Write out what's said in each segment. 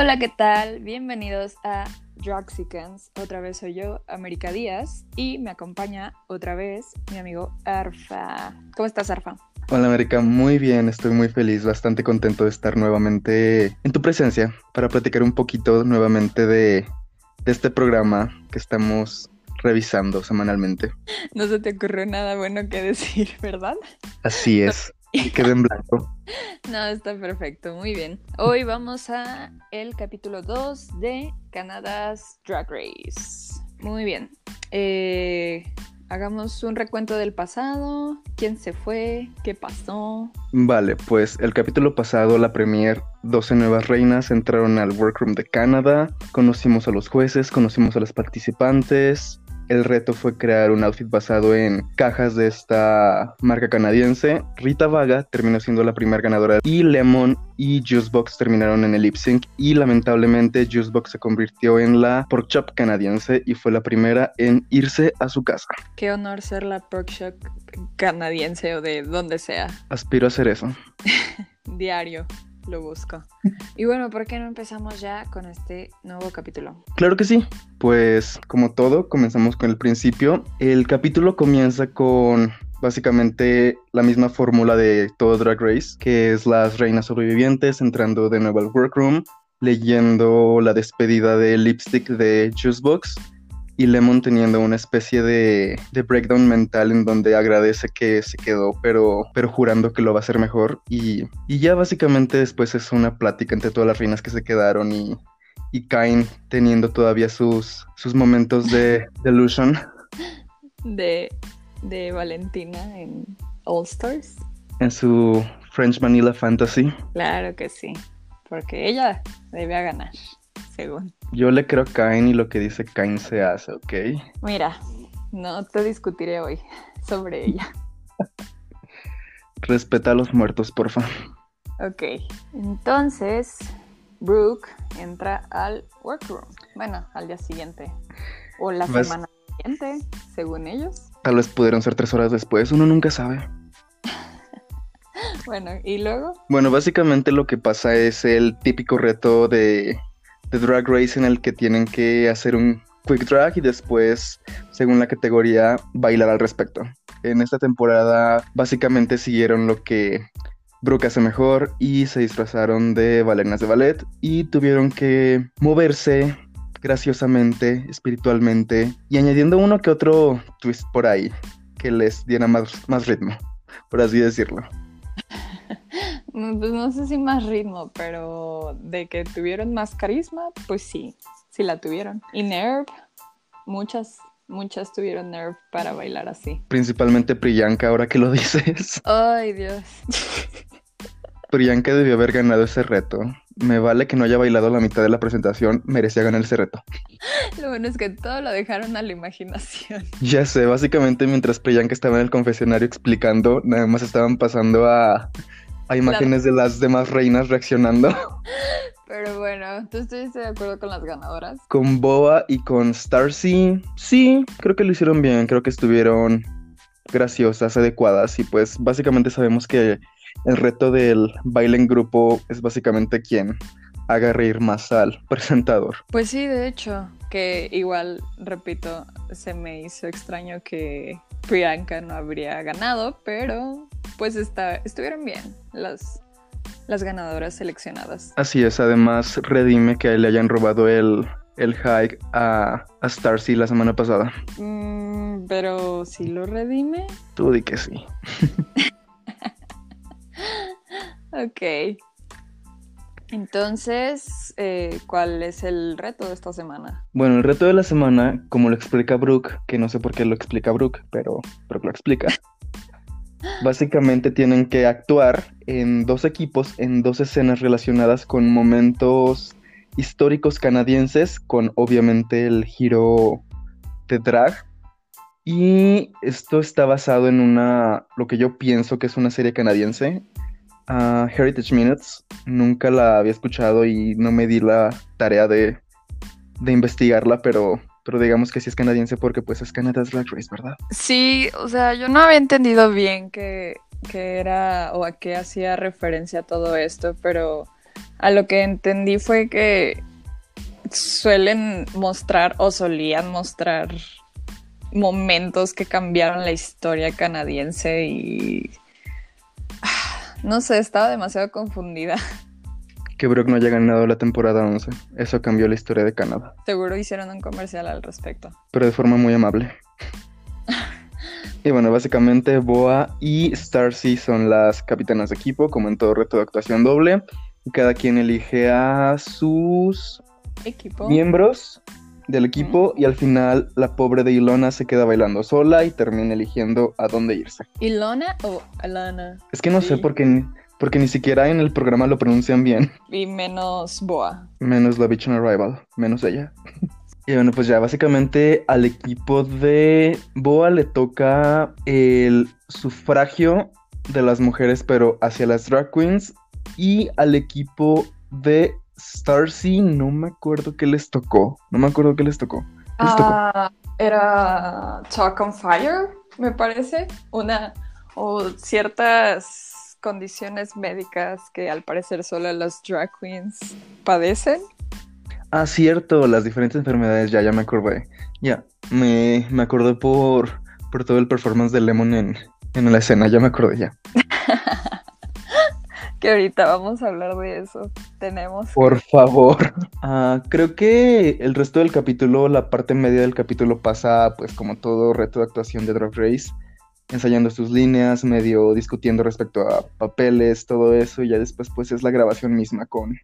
Hola, ¿qué tal? Bienvenidos a Droxicans. Otra vez soy yo, América Díaz, y me acompaña otra vez mi amigo Arfa. ¿Cómo estás, Arfa? Hola América, muy bien, estoy muy feliz, bastante contento de estar nuevamente en tu presencia para platicar un poquito nuevamente de, de este programa que estamos revisando semanalmente. No se te ocurrió nada bueno que decir, ¿verdad? Así es, quedé en blanco. No, está perfecto, muy bien. Hoy vamos a el capítulo 2 de Canada's Drag Race. Muy bien. Eh, hagamos un recuento del pasado, quién se fue, qué pasó. Vale, pues el capítulo pasado, la premier, 12 nuevas reinas entraron al workroom de Canadá, conocimos a los jueces, conocimos a los participantes, el reto fue crear un outfit basado en cajas de esta marca canadiense. Rita Vaga terminó siendo la primera ganadora y Lemon y Juicebox terminaron en el lip sync y lamentablemente Juicebox se convirtió en la pork chop canadiense y fue la primera en irse a su casa. Qué honor ser la pork chop canadiense o de donde sea. Aspiro a hacer eso. Diario lo busco. Y bueno, ¿por qué no empezamos ya con este nuevo capítulo? Claro que sí. Pues como todo, comenzamos con el principio. El capítulo comienza con básicamente la misma fórmula de todo Drag Race, que es las reinas sobrevivientes entrando de nuevo al workroom, leyendo la despedida de lipstick de Juicebox y Lemon teniendo una especie de, de, breakdown mental en donde agradece que se quedó, pero, pero jurando que lo va a hacer mejor. Y, y ya básicamente después es una plática entre todas las reinas que se quedaron y, y Kain teniendo todavía sus, sus momentos de delusion. De, de Valentina en All Stars. En su French Manila Fantasy. Claro que sí, porque ella debe ganar, según. Yo le creo a Kain y lo que dice Kain se hace, ¿ok? Mira, no te discutiré hoy sobre ella. Respeta a los muertos, porfa. Ok, entonces Brooke entra al workroom. Bueno, al día siguiente. O la semana siguiente, según ellos. Tal vez pudieron ser tres horas después, uno nunca sabe. Bueno, y luego. Bueno, básicamente lo que pasa es el típico reto de, de Drag Race en el que tienen que hacer un quick drag y después, según la categoría, bailar al respecto. En esta temporada básicamente siguieron lo que Brooke hace mejor y se disfrazaron de bailarinas de ballet y tuvieron que moverse graciosamente, espiritualmente y añadiendo uno que otro twist por ahí que les diera más ritmo, por así decirlo. mm, Pues no sé si más ritmo, pero de que tuvieron más carisma, pues sí, sí la tuvieron. Y Nerve, muchas, muchas tuvieron Nerve para bailar así. Principalmente Priyanka, ahora que lo dices. Ay, Dios. Priyanka debió haber ganado ese reto. Me vale que no haya bailado la mitad de la presentación, merecía ganar ese reto. Lo bueno es que todo lo dejaron a la imaginación. Ya sé, básicamente mientras Priyanka estaba en el confesionario explicando, nada más estaban pasando a, a imágenes de las demás reinas reaccionando. Pero bueno, ¿tú estuviste de acuerdo con las ganadoras? Con Boa y con Starcy, sí, creo que lo hicieron bien, creo que estuvieron graciosas, adecuadas y pues básicamente sabemos que el reto del baile en grupo es básicamente quien haga reír más al presentador. Pues sí, de hecho, que igual, repito, se me hizo extraño que Priyanka no habría ganado, pero pues está, estuvieron bien las, las ganadoras seleccionadas. Así es, además redime que le hayan robado el, el hike a, a Starcy la semana pasada. Mm, pero si lo redime, Tú di que sí. ok. Entonces, eh, ¿cuál es el reto de esta semana? Bueno, el reto de la semana, como lo explica Brooke, que no sé por qué lo explica Brooke, pero, pero lo explica. Básicamente tienen que actuar en dos equipos, en dos escenas relacionadas con momentos históricos canadienses, con obviamente el giro de drag. Y esto está basado en una, lo que yo pienso que es una serie canadiense, ah, Heritage Minutes. Nunca la había escuchado y no me di la tarea de, de investigarla, pero, pero digamos que sí es canadiense porque pues es Canada's Drag Race, ¿verdad? Sí, o sea, yo no había entendido bien qué, qué era o a qué hacía referencia todo esto, pero a lo que entendí fue que suelen mostrar o solían mostrar momentos que cambiaron la historia canadiense y no sé, estaba demasiado confundida. Que Brooke no haya ganado la temporada 11. Eso cambió la historia de Canadá. Seguro hicieron un comercial al respecto. Pero de forma muy amable. y bueno, básicamente Boa y Starcy son las capitanas de equipo, como en todo reto de actuación doble. Cada quien elige a sus Equipo. miembros del equipo y al final la pobre de Ilona se queda bailando sola y termina eligiendo a dónde irse. ¿Ilona o Alana? Es que no sé por qué, porque ni siquiera en el programa lo pronuncian bien, Y menos Boa. menos la Bitch on Arrival, menos ella. Y bueno, pues ya básicamente al equipo de Boa le toca el sufragio de las mujeres, pero hacia las drag queens. Y al equipo de Starcy, no me acuerdo qué les tocó. No me acuerdo qué les tocó. ¿Qué les tocó? Ah, era Talk on Fire, me parece. Una o ciertas condiciones médicas que al parecer solo las drag queens padecen. Ah, cierto, las diferentes enfermedades, ya, ya me acordé. Ya, me, me acordé por, por todo el performance de Lemon en, en la escena, ya me acordé ya. Que ahorita vamos a hablar de eso. Tenemos. Por favor. Ah, creo que el resto del capítulo, la parte media del capítulo pasa pues como todo reto de actuación de Drag Race, ensayando sus líneas, medio discutiendo respecto a papeles, todo eso, y ya después pues es la grabación misma con,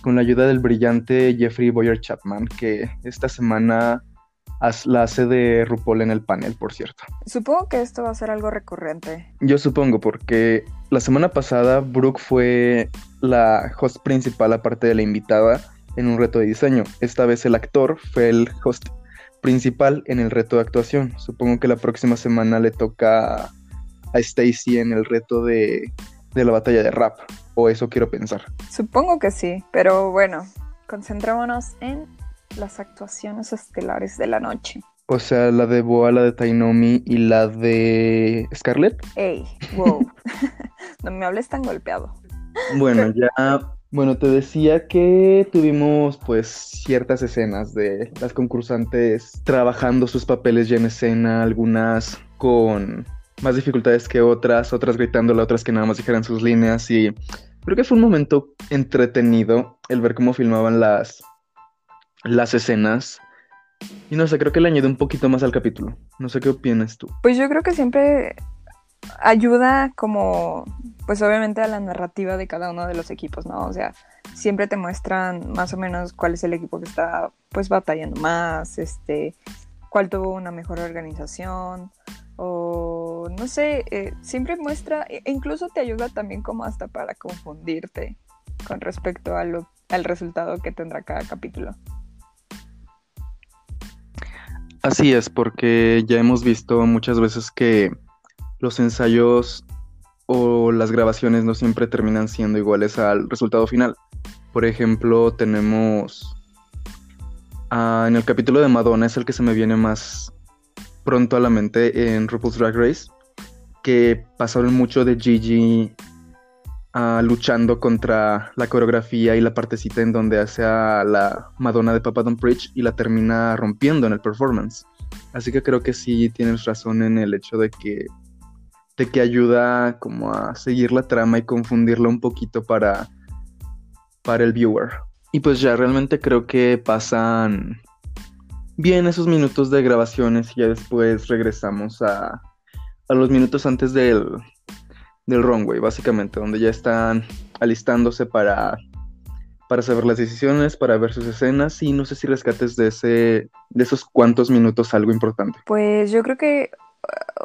con la ayuda del brillante Jeffrey Boyer Chapman, que esta semana la hace de RuPaul en el panel, por cierto. Supongo que esto va a ser algo recurrente. Yo supongo, porque la semana pasada Brooke fue la host principal, aparte de la invitada, en un reto de diseño. Esta vez el actor fue el host principal en el reto de actuación. Supongo que la próxima semana le toca a Stacy en el reto de, de la batalla de rap, o eso quiero pensar. Supongo que sí, pero bueno, concentrémonos en las actuaciones estelares de la noche. O sea, la de Boa, la de Tainomi y la de Scarlett. Ey, wow. no me hables tan golpeado. Bueno, ya, bueno, te decía que tuvimos pues ciertas escenas de las concursantes trabajando sus papeles ya en escena, algunas con más dificultades que otras, otras gritándole, otras que nada más dijeran sus líneas y creo que fue un momento entretenido el ver cómo filmaban las, las escenas. Y no sé, creo que le añadió un poquito más al capítulo. No sé qué opinas tú. Pues yo creo que siempre ayuda como, pues obviamente a la narrativa de cada uno de los equipos, ¿no? O sea, siempre te muestran más o menos cuál es el equipo que está pues batallando más, este, cuál tuvo una mejor organización o no sé, eh, siempre muestra, e incluso te ayuda también como hasta para confundirte con respecto al resultado que tendrá cada capítulo. Así es, porque ya hemos visto muchas veces que los ensayos o las grabaciones no siempre terminan siendo iguales al resultado final. Por ejemplo, tenemos ah, en el capítulo de Madonna, es el que se me viene más pronto a la mente en RuPaul's Drag Race, que pasaron mucho de Gigi ah, luchando contra la coreografía y la partecita en donde hace a la Madonna de Papa Don't Preach y la termina rompiendo en el performance. Así que creo que sí tienes razón en el hecho de que de que ayuda como a seguir la trama y confundirla un poquito para para el viewer. Y pues ya realmente creo que pasan bien esos minutos de grabaciones y ya después regresamos a, a los minutos antes del, del runway, básicamente, donde ya están alistándose para, para saber las decisiones, para ver sus escenas y no sé si rescates de, ese, de esos cuantos minutos algo importante. Pues yo creo que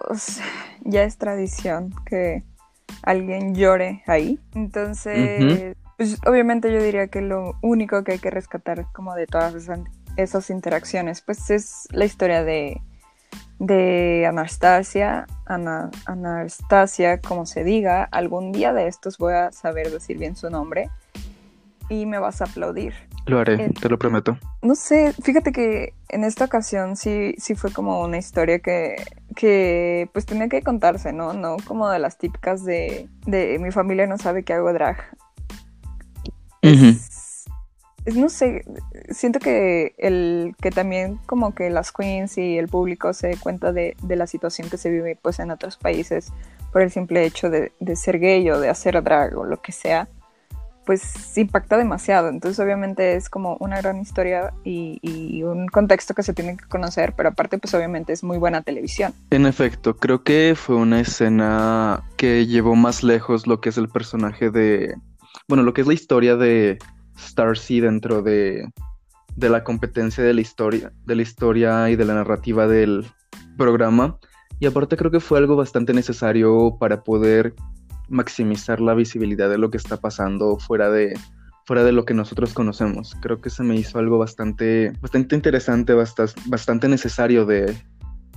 o sea, ya es tradición que alguien llore ahí. Entonces, pues, obviamente yo diría que lo único que hay que rescatar como de todas esas, esas interacciones, pues es la historia de, de Anastasia, Ana, Anastasia, como se diga, algún día de estos voy a saber decir bien su nombre y me vas a aplaudir. Lo haré, Eh, te lo prometo. No sé, fíjate que en esta ocasión sí, sí fue como una historia que, que pues tenía que contarse, ¿no? No como de las típicas de, de mi familia no sabe que hago drag. es, no sé, siento que el que también como que las queens y el público se dé cuenta de, de, la situación que se vive pues en otros países por el simple hecho de, de ser gay o de hacer drag o lo que sea, pues impacta demasiado. Entonces obviamente es como una gran historia y, un contexto que se tiene que conocer, pero aparte pues obviamente es muy buena televisión. En efecto, creo que fue una escena que llevó más lejos lo que es el personaje de, bueno, lo que es la historia de Starcy dentro de, de la competencia de la historia, de la historia y de la narrativa del programa. Y aparte creo que fue algo bastante necesario para poder maximizar la visibilidad de lo que está pasando fuera de, fuera de lo que nosotros conocemos. Creo que se me hizo algo bastante, bastante interesante, bastante, necesario de,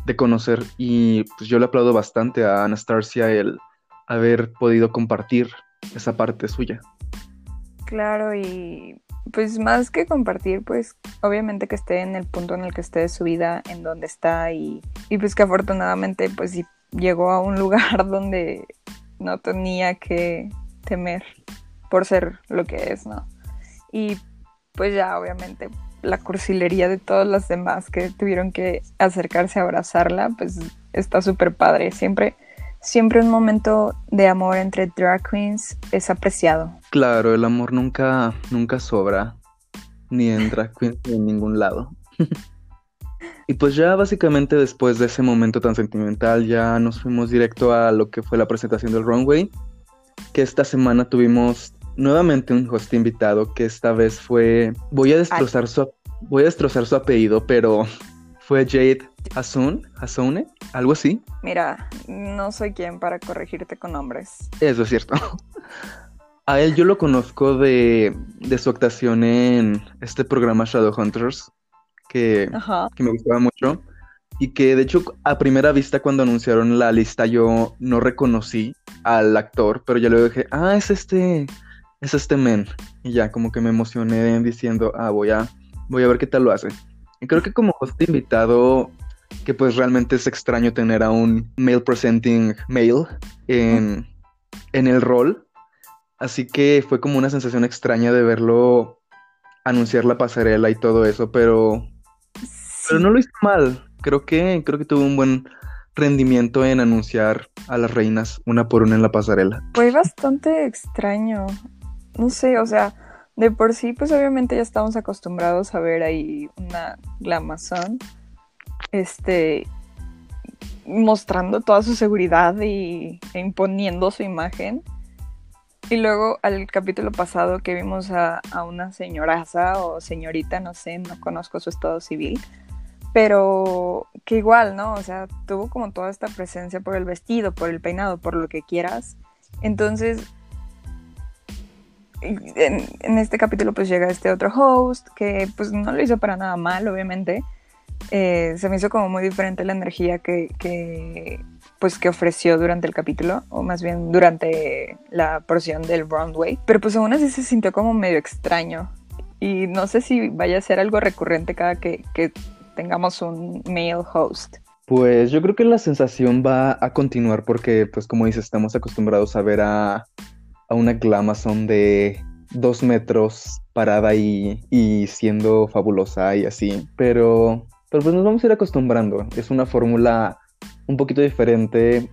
de conocer y pues yo le aplaudo bastante a Anastasia el haber podido compartir esa parte suya. Claro, y pues más que compartir, pues obviamente que esté en el punto en el que esté de su vida, en donde está y, y pues que afortunadamente pues sí llegó a un lugar donde no tenía que temer por ser lo que es, ¿no? Y pues ya obviamente la cursilería de todas las demás que tuvieron que acercarse a abrazarla, pues está súper padre. Siempre, siempre un momento de amor entre drag queens es apreciado. Claro, el amor nunca, nunca sobra, ni en drag queens ni en ningún lado. Y pues ya básicamente después de ese momento tan sentimental ya nos fuimos directo a lo que fue la presentación del Runway, que esta semana tuvimos nuevamente un host invitado que esta vez fue voy a destrozar su voy a destrozar su apellido, pero fue Jade Hasun, Hasune, algo así. Mira, no soy quien para corregirte con nombres. Eso es cierto. A él yo lo conozco de, de su actuación en este programa Shadowhunters, que, que me gustaba mucho. Y que de hecho a primera vista cuando anunciaron la lista yo no reconocí al actor, pero ya luego dije, ah, es este, es este men. Y ya como que me emocioné diciendo, ah, voy a, voy a ver qué tal lo hace. Y creo que como host invitado, que pues realmente es extraño tener a un male presenting male en, en el rol. Así que fue como una sensación extraña de verlo anunciar la pasarela y todo eso, pero pero no lo hizo mal. Creo que, creo que tuvo un buen rendimiento en anunciar a las reinas una por una en la pasarela. Fue bastante extraño. No sé, o sea, de por sí, pues obviamente ya estamos acostumbrados a ver ahí una glamazón. Este mostrando toda su seguridad y e imponiendo su imagen. Y luego al capítulo pasado que vimos a, a una señoraza o señorita, no sé, no conozco su estado civil, pero que igual, ¿no? O sea, tuvo como toda esta presencia por el vestido, por el peinado, por lo que quieras. Entonces, en, este capítulo pues llega este otro host que pues no lo hizo para nada mal, obviamente. Eh, se me hizo como muy diferente la energía que, que, pues que ofreció durante el capítulo, o más bien durante la porción del runway. Pero pues aún así se sintió como medio extraño. Y no sé si vaya a ser algo recurrente cada que, que tengamos un male host? Pues yo creo que la sensación va a continuar porque, pues como dices, estamos acostumbrados a ver a, a una Glamazon de dos metros parada y, y, siendo fabulosa y así. Pero, pero pues nos vamos a ir acostumbrando. Es una fórmula un poquito diferente.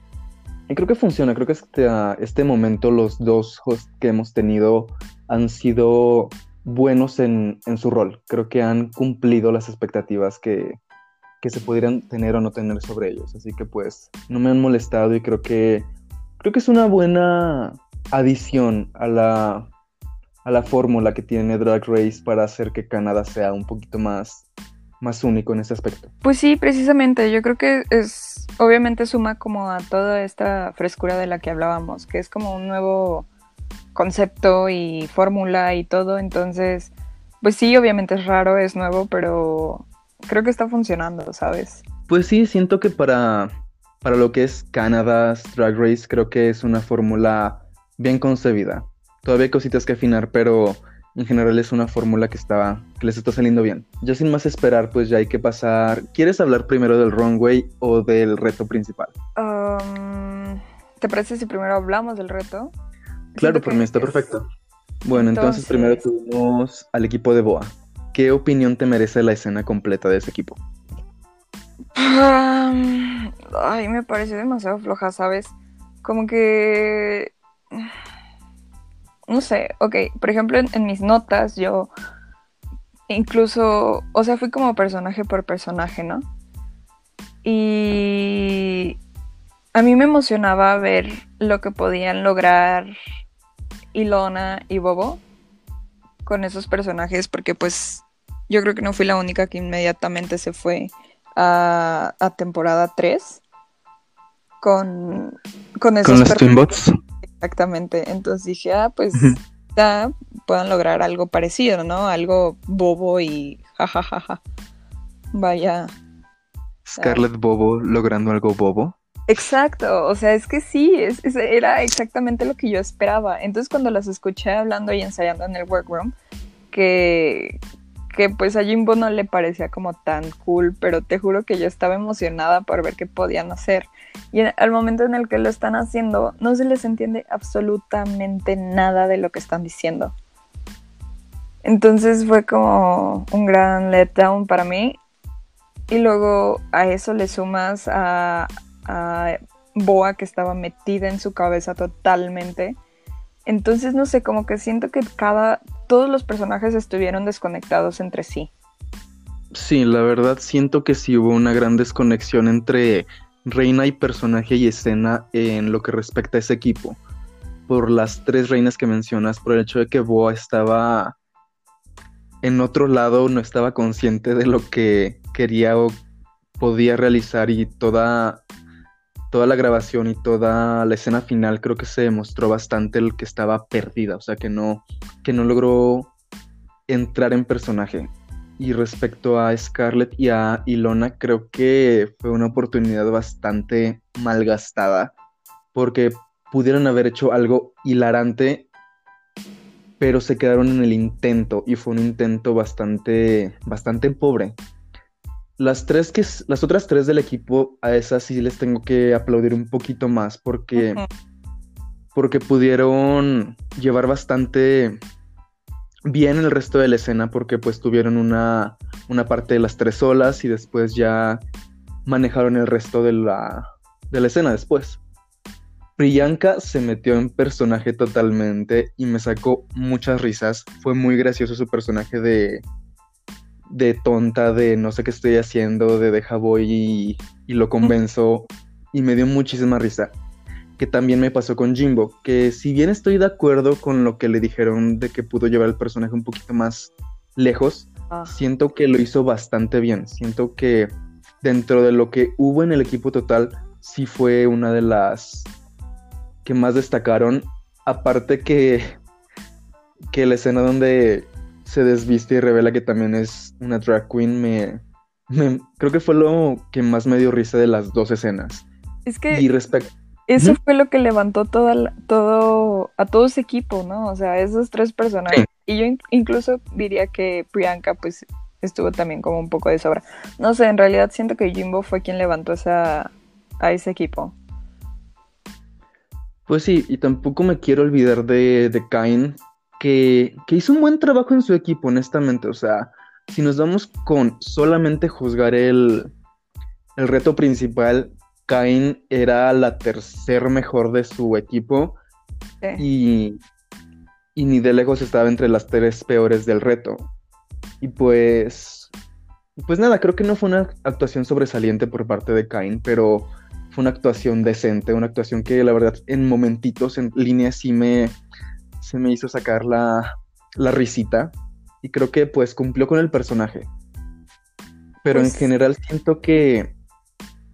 Y creo que funciona. Creo que este, este momento los dos hosts que hemos tenido han sido buenos en, su rol. Creo que han cumplido las expectativas que, se pudieran tener o no tener sobre ellos. Así que pues no me han molestado y creo que creo que es una buena adición a la a la fórmula que tiene Drag Race para hacer que Canadá sea un poquito más más único en ese aspecto. Pues sí, precisamente, yo creo que es obviamente suma como a toda esta frescura de la que hablábamos, que es como un nuevo concepto y fórmula y todo, entonces, pues sí, obviamente es raro, es nuevo, pero creo que está funcionando, ¿sabes? Pues sí, siento que para, para lo que es Canada's Drag Race, creo que es una fórmula bien concebida. Todavía hay cositas que afinar, pero en general es una fórmula que está, que les está saliendo bien. Ya sin más esperar, pues ya hay que pasar. ¿Quieres hablar primero del runway o del reto principal? Um, ¿Te parece si primero hablamos del reto? Claro, por mí está perfecto. Bueno, entonces, primero tuvimos al equipo de Boa. ¿Qué opinión te merece la escena completa de ese equipo? ay, me parece demasiado floja, ¿sabes? Como que... No sé, ok, por ejemplo, en mis notas yo incluso, o sea, fui como personaje por personaje, ¿no? Y a mí me emocionaba ver lo que podían lograr Ilona y Bobo con esos personajes, porque pues yo creo que no fui la única que inmediatamente se fue a, temporada 3 con, con esos Con los Twinbots. Exactamente. Entonces dije, ah, pues ya puedan lograr algo parecido, ¿no? Algo bobo y jajajaja. Vaya. Scarlett Bobo logrando algo bobo. Exacto, o sea, es que sí, era exactamente lo que yo esperaba. Entonces cuando las escuché hablando y ensayando en el workroom, que, que pues a Jimbo no le parecía como tan cool, pero te juro que yo estaba emocionada por ver qué podían hacer. Y al momento en el que lo están haciendo, no se les entiende absolutamente nada de lo que están diciendo. Entonces fue como un gran letdown para mí. Y luego a eso le sumas a, a Boa que estaba metida en su cabeza totalmente. Entonces no sé, como que siento que cada todos los personajes estuvieron desconectados entre sí. Sí, la verdad siento que sí hubo una gran desconexión entre reina y personaje y escena en lo que respecta a ese equipo. Por las tres reinas que mencionas, por el hecho de que Boa estaba en otro lado, no estaba consciente de lo que quería o podía realizar y toda toda la grabación y toda la escena final creo que se demostró bastante el que estaba perdida, o sea que no, que no logró entrar en personaje. Y respecto a Scarlett y a Ilona, creo que fue una oportunidad bastante malgastada, porque pudieron haber hecho algo hilarante, pero se quedaron en el intento y fue un intento bastante, bastante pobre. Las tres que las otras tres del equipo, a esas sí les tengo que aplaudir un poquito más porque, porque pudieron llevar bastante bien el resto de la escena porque pues tuvieron una, una parte de las tres olas y después ya manejaron el resto de la, de la escena después. Priyanka se metió en personaje totalmente y me sacó muchas risas. Fue muy gracioso su personaje de, de tonta, de no sé qué estoy haciendo, de deja voy y, y lo convenzo. Y me dio muchísima risa. Que también me pasó con Jimbo, que si bien estoy de acuerdo con lo que le dijeron de que pudo llevar el personaje un poquito más lejos, ah. siento que lo hizo bastante bien. Siento que dentro de lo que hubo en el equipo total, sí fue una de las que más destacaron. Aparte que, que la escena donde se desviste y revela que también es una drag queen, me, creo que fue lo que más me dio risa de las dos escenas. Es que y eso fue lo que levantó toda todo a todo ese equipo, ¿no? O sea, esos tres personajes. Y yo incluso diría que Priyanka pues estuvo también como un poco de sobra. No sé, en realidad siento que Jimbo fue quien levantó esa, a ese equipo. Pues sí, y tampoco me quiero olvidar de, de Kain, que, hizo un buen trabajo en su equipo, honestamente. O sea, si nos vamos con solamente juzgar el, el reto principal, Cain era la tercer mejor de su equipo y, y ni de lejos estaba entre las tres peores del reto. Y pues, pues nada, creo que no fue una actuación sobresaliente por parte de Cain, pero fue una actuación decente, una actuación que la verdad en momentitos en línea sí me, se me hizo sacar la, risita y creo que pues cumplió con el personaje. Pero en pues general siento que,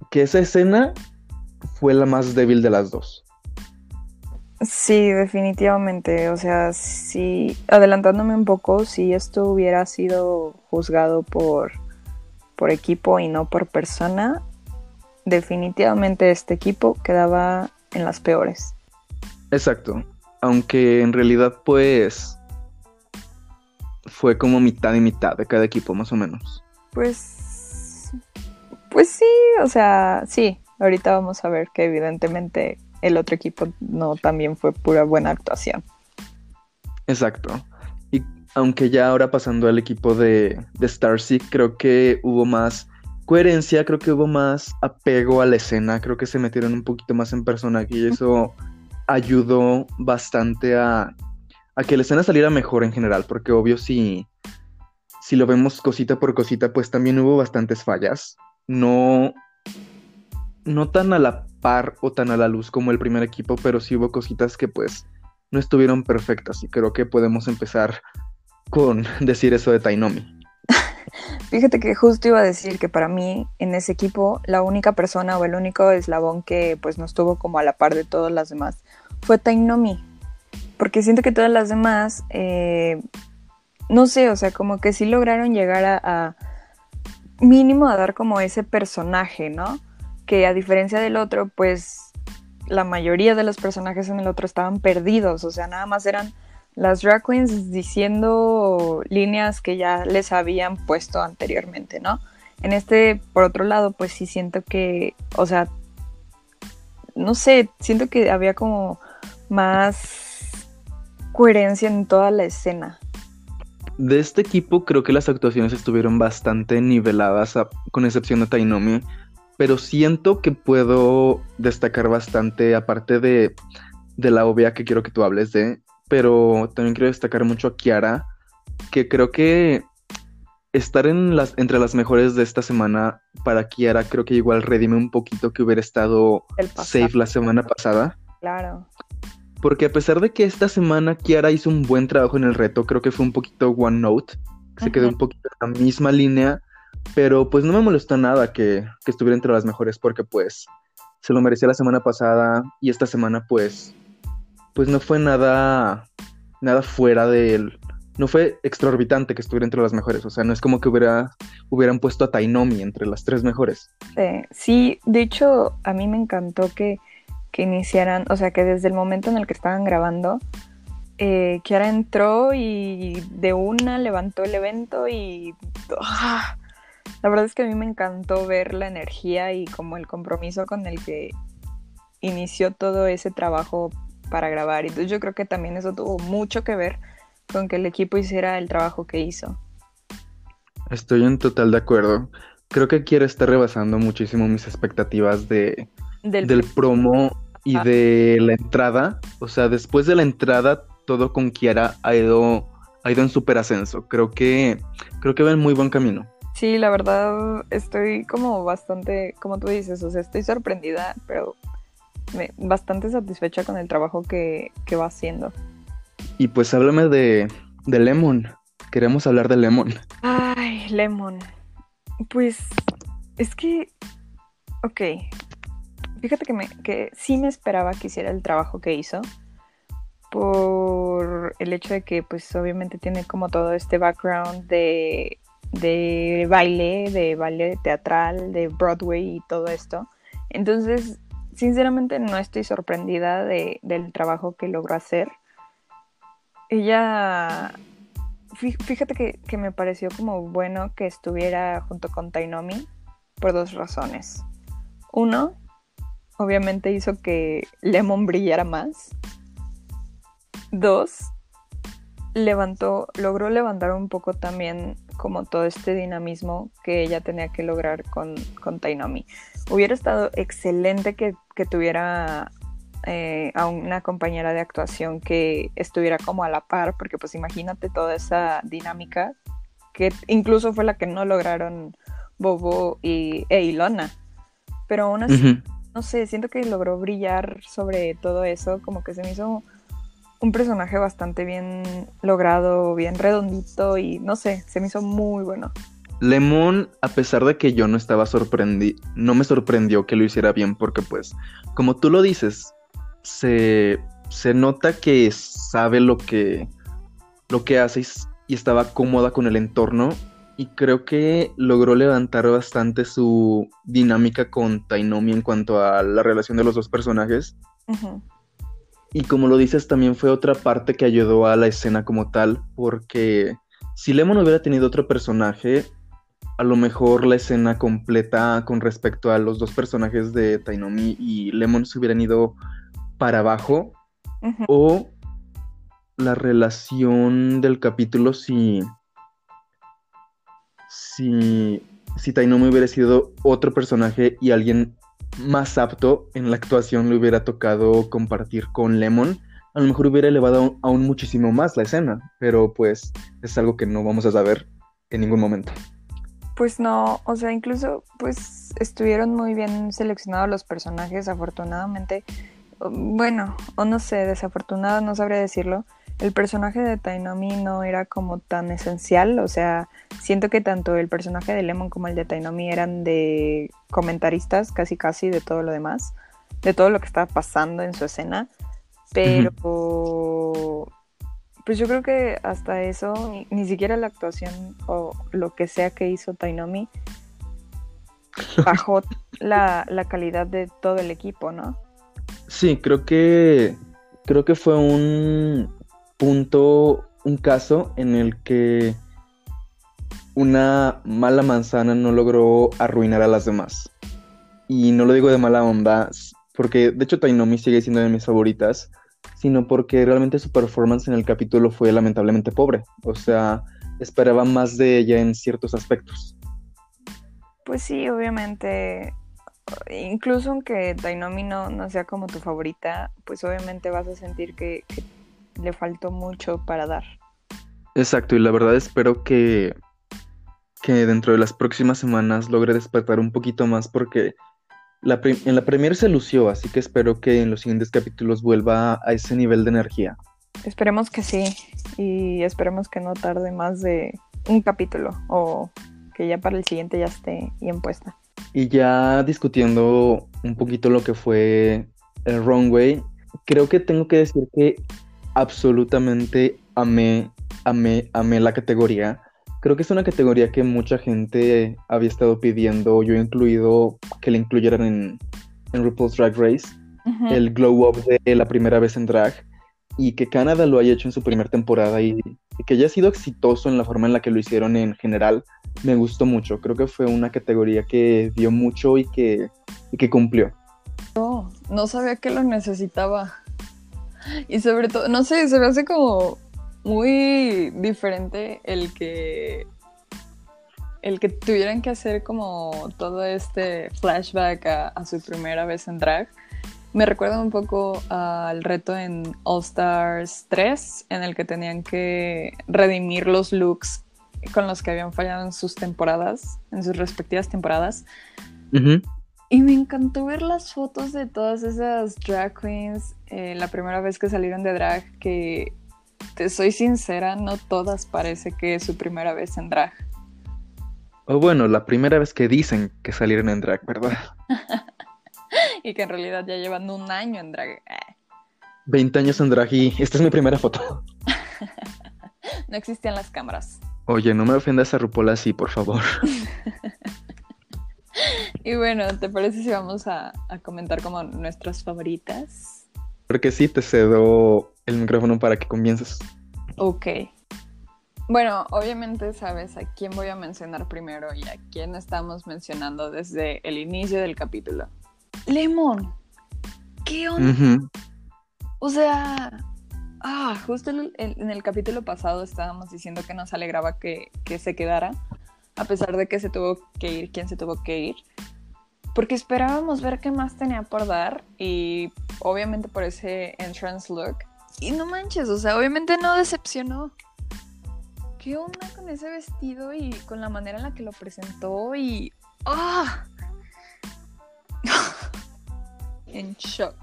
que esa escena fue la más débil de las dos. Sí, definitivamente. O sea, si adelantándome un poco, si esto hubiera sido juzgado por, por equipo y no por persona, definitivamente este equipo quedaba en las peores. Exacto aunque en realidad pues fue como mitad y mitad de cada equipo más o menos. Pues pues sí, o sea, sí, ahorita vamos a ver que evidentemente el otro equipo no también fue pura buena actuación. Exacto. Y aunque ya ahora pasando al equipo de, de Starseed, creo que hubo más coherencia, creo que hubo más apego a la escena, creo que se metieron un poquito más en personaje y eso ayudó bastante a, que la escena saliera mejor en general, porque obvio si, si lo vemos cosita por cosita, pues también hubo bastantes fallas. No, no tan a la par o tan a la luz como el primer equipo, pero sí hubo cositas que pues no estuvieron perfectas y creo que podemos empezar con decir eso de Tainomi. Fíjate que justo iba a decir que para mí en ese equipo la única persona o el único eslabón que pues no estuvo como a la par de todas las demás fue Tainomi. Porque siento que todas las demás, eh, no sé, o sea, como que sí lograron llegar a, a, mínimo a dar como ese personaje, ¿no? Que a diferencia del otro, pues la mayoría de los personajes en el otro estaban perdidos, o sea, nada más eran las drag queens diciendo líneas que ya les habían puesto anteriormente, ¿no? En este, por otro lado, pues sí siento que, o sea, no sé, siento que había como más coherencia en toda la escena. De este equipo creo que las actuaciones estuvieron bastante niveladas, a, con excepción de Tainomi, pero siento que puedo destacar bastante, aparte de, de la obvia que quiero que tú hables de, pero también quiero destacar mucho a Kiara, que creo que estar en las, entre las mejores de esta semana para Kiara creo que igual redime un poquito que hubiera estado safe la semana pasada. Claro. Porque a pesar de que esta semana Kiara hizo un buen trabajo en el reto, creo que fue un poquito one note, se uh -huh. quedó un poquito en la misma línea, pero pues no me molestó nada que, que estuviera entre las mejores porque pues se lo merecía la semana pasada y esta semana pues pues no fue nada, nada fuera del... No fue extraorbitante que estuviera entre las mejores, o sea, no es como que hubiera, hubieran puesto a Tainomi entre las tres mejores. Sí, sí, de hecho, a mí me encantó que, que iniciaran, o sea, que desde el momento en el que estaban grabando, eh, Kiara entró y de una levantó el evento y... ¡ah! La verdad es que a mí me encantó ver la energía y como el compromiso con el que inició todo ese trabajo para grabar. Entonces yo creo que también eso tuvo mucho que ver con que el equipo hiciera el trabajo que hizo. Estoy en total de acuerdo. Creo que quiero estar rebasando muchísimo mis expectativas de, del, del promo y de la entrada. O sea, después de la entrada, todo con Kiara ha ido, ha ido en súper ascenso. Creo que, creo que va en muy buen camino. Sí, la verdad estoy como bastante, como tú dices, o sea, estoy sorprendida, pero me, bastante satisfecha con el trabajo que, que, va haciendo. Y pues háblame de, de Lemon. Queremos hablar de Lemon. Ay, Lemon. Pues es que, ok. Fíjate que, sí me esperaba que hiciera el trabajo que hizo. Por el hecho de que, pues obviamente tiene como todo este background de, de baile, de baile teatral, de Broadway y todo esto. Entonces, sinceramente no estoy sorprendida de, del trabajo que logró hacer. Ella, fíjate que, que, me pareció como bueno que estuviera junto con Tainomi por dos razones. Uno, obviamente hizo que Lemon brillara más. Dos, levantó, logró levantar un poco también como todo este dinamismo que ella tenía que lograr con, con Tainomi. Hubiera estado excelente que, que tuviera eh, a una compañera de actuación que estuviera como a la par, porque pues imagínate toda esa dinámica, que incluso fue la que no lograron Bobo y, e Ilona. Pero aún así. No sé, siento que logró brillar sobre todo eso, como que se me hizo un personaje bastante bien logrado, bien redondito y no sé, se me hizo muy bueno. Lemon, a pesar de que yo no estaba sorprendido, no me sorprendió que lo hiciera bien porque pues, como tú lo dices, se, se nota que sabe lo que, lo que hace y, y estaba cómoda con el entorno y creo que logró levantar bastante su dinámica con Tainomi en cuanto a la relación de los dos personajes. Uh -huh. Y como lo dices, también fue otra parte que ayudó a la escena como tal, porque si Lemon hubiera tenido otro personaje, a lo mejor la escena completa con respecto a los dos personajes de Tainomi y Lemon se hubieran ido para abajo, uh -huh. o la relación del capítulo si. Si. Si Tainomi hubiera sido otro personaje y alguien más apto en la actuación le hubiera tocado compartir con Lemon, a lo mejor hubiera elevado aún muchísimo más la escena, pero pues es algo que no vamos a saber en ningún momento. Pues no, o sea, incluso pues estuvieron muy bien seleccionados los personajes, afortunadamente. Bueno, o no sé, desafortunado, no sabría decirlo. El personaje de Tainomi no era como tan esencial, o sea, siento que tanto el personaje de Lemon como el de Tainomi eran de comentaristas casi casi de todo lo demás, de todo lo que estaba pasando en su escena, pero pues yo creo que hasta eso, ni, siquiera la actuación o lo que sea que hizo Tainomi bajó la, calidad de todo el equipo, ¿no? Sí, creo que creo que fue un punto, un caso en el que una mala manzana no logró arruinar a las demás. Y no lo digo de mala onda, porque de hecho Tainomi sigue siendo de mis favoritas, sino porque realmente su performance en el capítulo fue lamentablemente pobre. O sea, esperaba más de ella en ciertos aspectos. Pues sí, obviamente. Incluso aunque Dainomi no, no sea como tu favorita, pues obviamente vas a sentir que, le faltó mucho para dar. Exacto, y la verdad espero que, que dentro de las próximas semanas logre despertar un poquito más porque en la premier se lució, así que espero que en los siguientes capítulos vuelva a ese nivel de energía. Esperemos que sí, y esperemos que no tarde más de un capítulo o que ya para el siguiente ya esté bien puesta. Y ya discutiendo un poquito lo que fue el Runway, creo que tengo que decir que absolutamente amé, amé, amé la categoría. Creo que es una categoría que mucha gente había estado pidiendo, yo incluido, que le incluyeran en, en RuPaul's Drag Race, el glow up de la primera vez en drag, y que Canadá lo haya hecho en su primera temporada y, que haya sido exitoso en la forma en la que lo hicieron en general, me gustó mucho. Creo que fue una categoría que dio mucho y que, y que cumplió. No, no sabía que lo necesitaba. Y sobre todo, no sé, se me hace como muy diferente el que el que tuvieran que hacer como todo este flashback a, su primera vez en drag. Me recuerda un poco al reto en All Stars 3, en el que tenían que redimir los looks con los que habían fallado en sus temporadas, en sus respectivas temporadas. Y me encantó ver las fotos de todas esas drag queens eh, la primera vez que salieron de drag, que te soy sincera, no todas parece que es su primera vez en drag. O bueno, la primera vez que dicen que salieron en drag, ¿verdad? y que en realidad ya llevan un año en drag. 20 años en drag y esta es mi primera foto. no existían las cámaras. Oye, no me ofendas a Rupola así, por favor. Y bueno, ¿te parece si vamos a, a comentar como nuestras favoritas? Porque sí, te cedo el micrófono para que comiences. Ok. Bueno, obviamente sabes a quién voy a mencionar primero y a quién estamos mencionando desde el inicio del capítulo. Lemon. ¿Qué onda? O sea, ah, justo en el, capítulo pasado estábamos diciendo que nos alegraba que, que se quedara, a pesar de que se tuvo que ir quien se tuvo que ir porque esperábamos ver qué más tenía por dar y obviamente por ese entrance look y no manches, o sea, obviamente no decepcionó. ¿Qué onda con ese vestido y con la manera en la que lo presentó? Y. ¡Ah! en shock.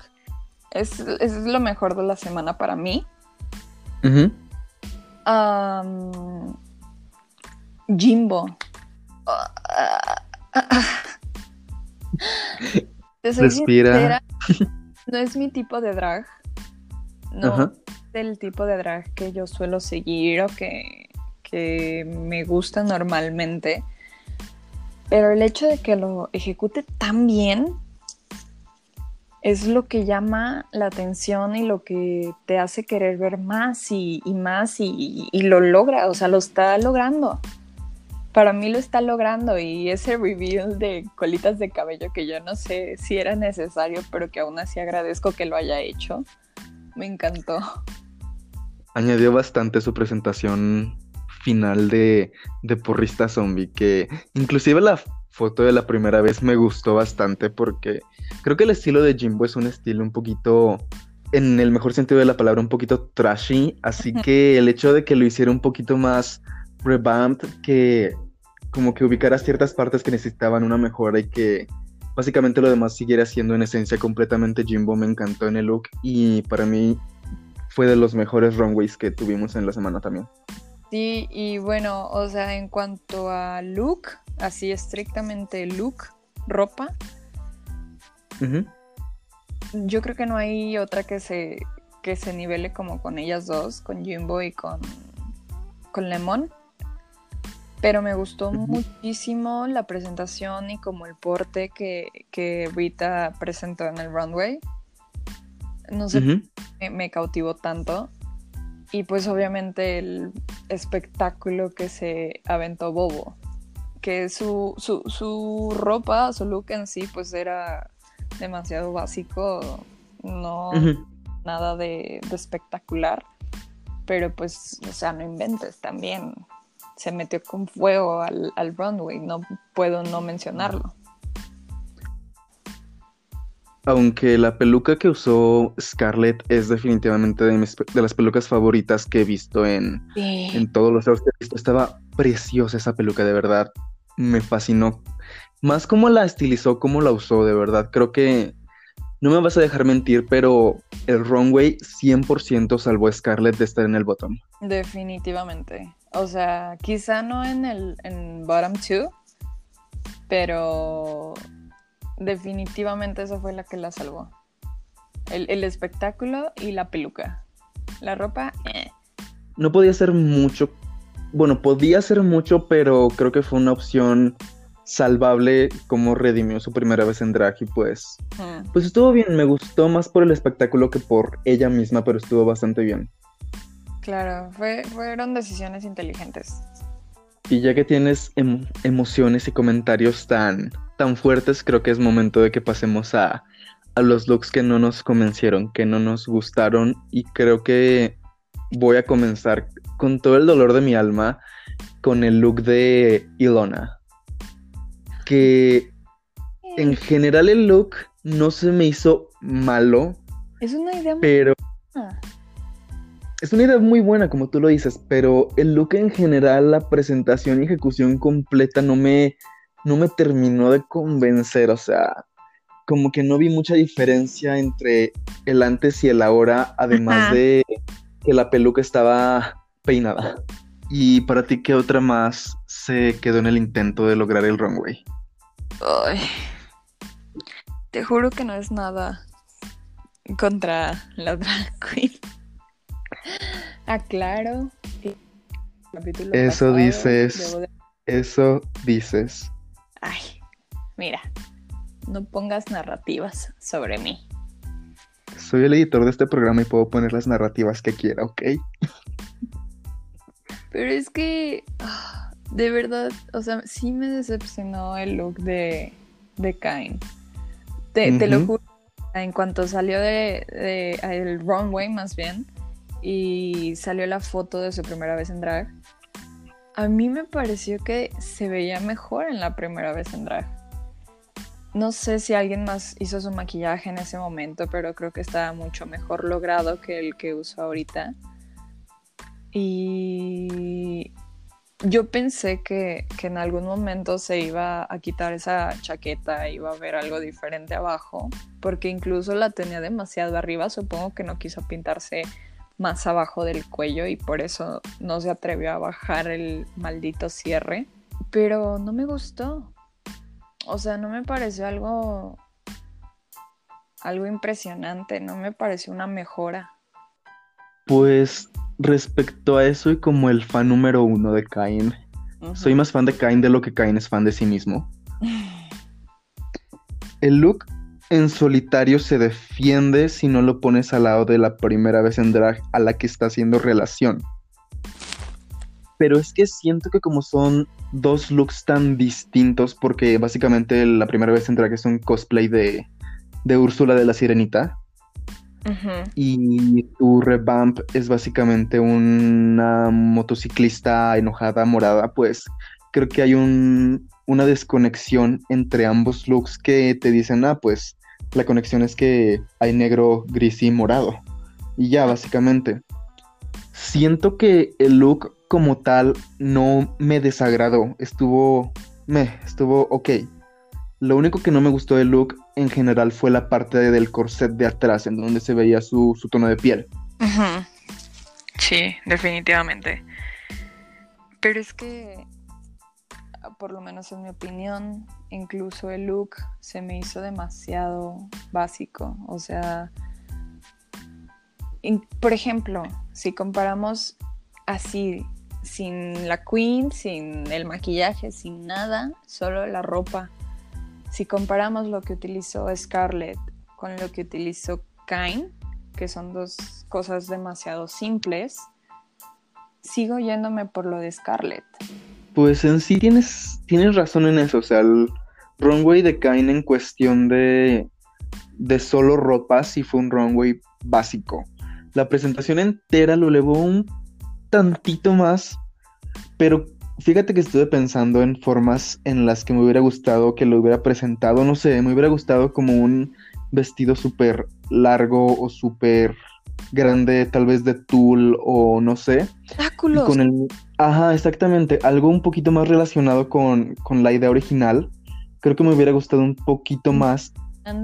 Es, lo mejor de la semana para mí. Jimbo. Respira. no es mi tipo de drag no del tipo de drag que yo suelo seguir o que, que me gusta normalmente. Pero el hecho de que lo ejecute tan bien es lo que llama la atención y lo que te hace querer ver más y, más y, y, lo logra, o sea, lo está logrando. Para mí lo está logrando y ese reveal de colitas de cabello que yo no sé si era necesario, pero que aún así agradezco que lo haya hecho me encantó. añadió bastante su presentación final de, de porrista zombie, que inclusive la foto de la primera vez me gustó bastante porque creo que el estilo de Jimbo es un estilo un poquito, en el mejor sentido de la palabra, un poquito trashy, así que el hecho de que lo hiciera un poquito más revamped, que como que ubicara ciertas partes que necesitaban una mejora y que básicamente lo demás siguiera siendo en esencia completamente Jimbo, me encantó en el look y para mí fue de los mejores runways que tuvimos en la semana también. Sí, y bueno, o sea, en cuanto a look, así estrictamente look, ropa, yo creo que no hay otra que se, que se nivele como con ellas dos, con Jimbo y con, con Lemon. Pero me gustó muchísimo la presentación y como el porte que, que Rita presentó en el runway. No sé, me, me cautivó tanto. Y pues obviamente el espectáculo que se aventó Bobo. Que su, su, su ropa, su look en sí, pues era demasiado básico. No nada de, espectacular. Pero pues, o sea, no inventes también. Se metió con fuego al, al runway. No puedo no mencionarlo. Aunque la peluca que usó Scarlett es definitivamente de, las pelucas favoritas que he visto en, en todos los shows que he visto. Estaba preciosa esa peluca, de verdad. Me fascinó. Más cómo la estilizó, cómo la usó, de verdad. Creo que no me vas a dejar mentir, pero el runway 100% salvó a Scarlett de estar en el bottom. Definitivamente. O sea, quizá no en el en bottom 2, pero definitivamente esa fue la que la salvó. El, espectáculo y la peluca. La ropa, eh. No podía ser mucho. Bueno, podía ser mucho, pero creo que fue una opción salvable como redimió su primera vez en drag y pues pues estuvo bien, me gustó más por el espectáculo que por ella misma, pero estuvo bastante bien. Claro, fueron decisiones inteligentes. Y ya que tienes em, emociones y comentarios tan tan fuertes, creo que es momento de que pasemos a, a los looks que no nos convencieron, que no nos gustaron y creo que voy a comenzar con todo el dolor de mi alma con el look de Ilona. Que en general el look no se me hizo malo. Es una idea muy pero Es una idea muy buena, como tú lo dices, pero el look en general, la presentación y ejecución completa no me, no me terminó de convencer, o sea, como que no vi mucha diferencia entre el antes y el ahora, además de que la peluca estaba peinada. ¿Y para ti qué otra más se quedó en el intento de lograr el runway? Ay, te juro que no es nada contra la drag queen. Aclaro. Eso dices. Eso dices. Ay, mira, no pongas narrativas sobre mí. Soy el editor de este programa y puedo poner las narrativas que quiera, ¿ok? Pero es que, ah, de verdad, o sea, sí me decepcionó el look de, de Kain. Te, lo juro, en cuanto salió de, de, el runway más bien, y salió la foto de su primera vez en drag, a mí me pareció que se veía mejor en la primera vez en drag. No sé si alguien más hizo su maquillaje en ese momento, pero creo que estaba mucho mejor logrado que el que uso ahorita. Y yo pensé que, que, en algún momento se iba a quitar esa chaqueta, iba a ver algo diferente abajo, porque incluso la tenía demasiado arriba, supongo que no quiso pintarse más abajo del cuello y por eso no se atrevió a bajar el maldito cierre. Pero no me gustó. O sea, no me pareció algo algo impresionante, no me pareció una mejora. Pues respecto a eso y como el fan número uno de Kain, soy más fan de Kain de lo que Kain es fan de sí mismo. El look en solitario se defiende si no lo pones al lado de la primera vez en drag a la que está haciendo relación. Pero es que siento que como son dos looks tan distintos, porque básicamente la primera vez en drag es un cosplay de, de Úrsula de la Sirenita, y tu revamp es básicamente una motociclista enojada morada, pues creo que hay un, una desconexión entre ambos looks que te dicen, ah, pues la conexión es que hay negro, gris y morado. Y ya, básicamente. Siento que el look como tal no me desagradó. Estuvo, me, estuvo ok. Lo único que no me gustó del look en general fue la parte del corset de atrás, en donde se veía su, tono de piel. Sí, definitivamente. Pero es que, por lo menos en mi opinión, incluso el look se me hizo demasiado básico. O sea, por ejemplo, si comparamos así, sin la queen, sin el maquillaje, sin nada, solo la ropa si comparamos lo que utilizó Scarlett con lo que utilizó Kain, que son dos cosas demasiado simples, sigo yéndome por lo de Scarlett. Pues en sí tienes, tienes razón en eso, o sea, el runway de Kain en cuestión de, de solo ropa sí fue un runway básico. La presentación entera lo elevó un tantito más, pero Fíjate que estuve pensando en formas en las que me hubiera gustado que lo hubiera presentado, no sé, me hubiera gustado como un vestido súper largo o súper grande, tal vez de tul o no sé. Con el... Ajá, exactamente, algo un poquito más relacionado con, la idea original. Creo que me hubiera gustado un poquito más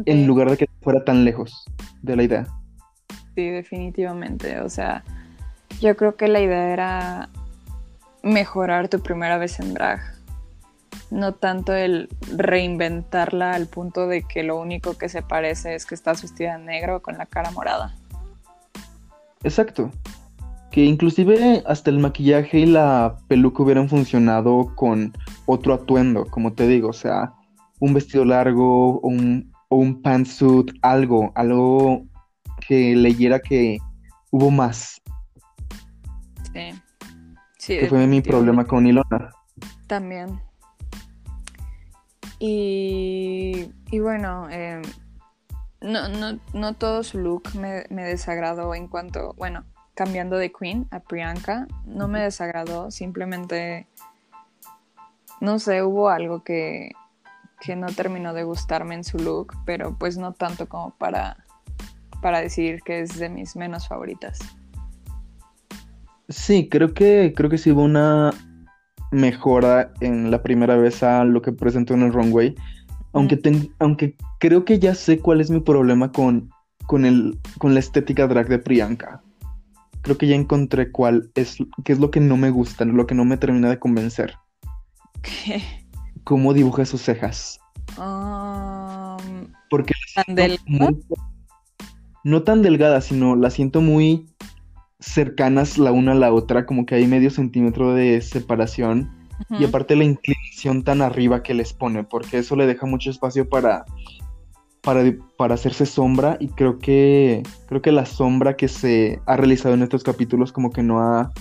en lugar de que fuera tan lejos de la idea. Sí, definitivamente. O sea, yo creo que la idea era mejorar tu primera vez en drag. No tanto el reinventarla al punto de que lo único que se parece es que estás vestida en negro con la cara morada. Exacto. Que inclusive hasta el maquillaje y la peluca hubieran funcionado con otro atuendo, como te digo, o sea, un vestido largo o un, o un pantsuit, algo, algo que leyera que hubo más. Sí que fue mi problema con Ilona. También. Y, y bueno, em, no, no, no, todo su look me, me, desagradó en cuanto, bueno, cambiando de Queen a Priyanka, no me desagradó, simplemente, no sé, hubo algo que, que no terminó de gustarme en su look, pero pues no tanto como para, para decir que es de mis menos favoritas. Sí, creo que, creo que sí hubo una mejora en la primera vez a lo que presentó en el runway. Aunque, aunque creo que ya sé cuál es mi problema con, con, el, con la estética drag de Priyanka. Creo que ya encontré cuál es, qué es lo que no me gusta, lo que no me termina de convencer. ¿Qué? Cómo dibuja sus cejas. Um, Porque ¿Tan delgada? no tan delgada, sino la siento muy cercanas la una a la otra, como que hay medio centímetro de separación. Y aparte la inclinación tan arriba que les pone, porque eso le deja mucho espacio para, para, para, hacerse sombra. Y creo que, creo que la sombra que se ha realizado en estos capítulos como que no ha,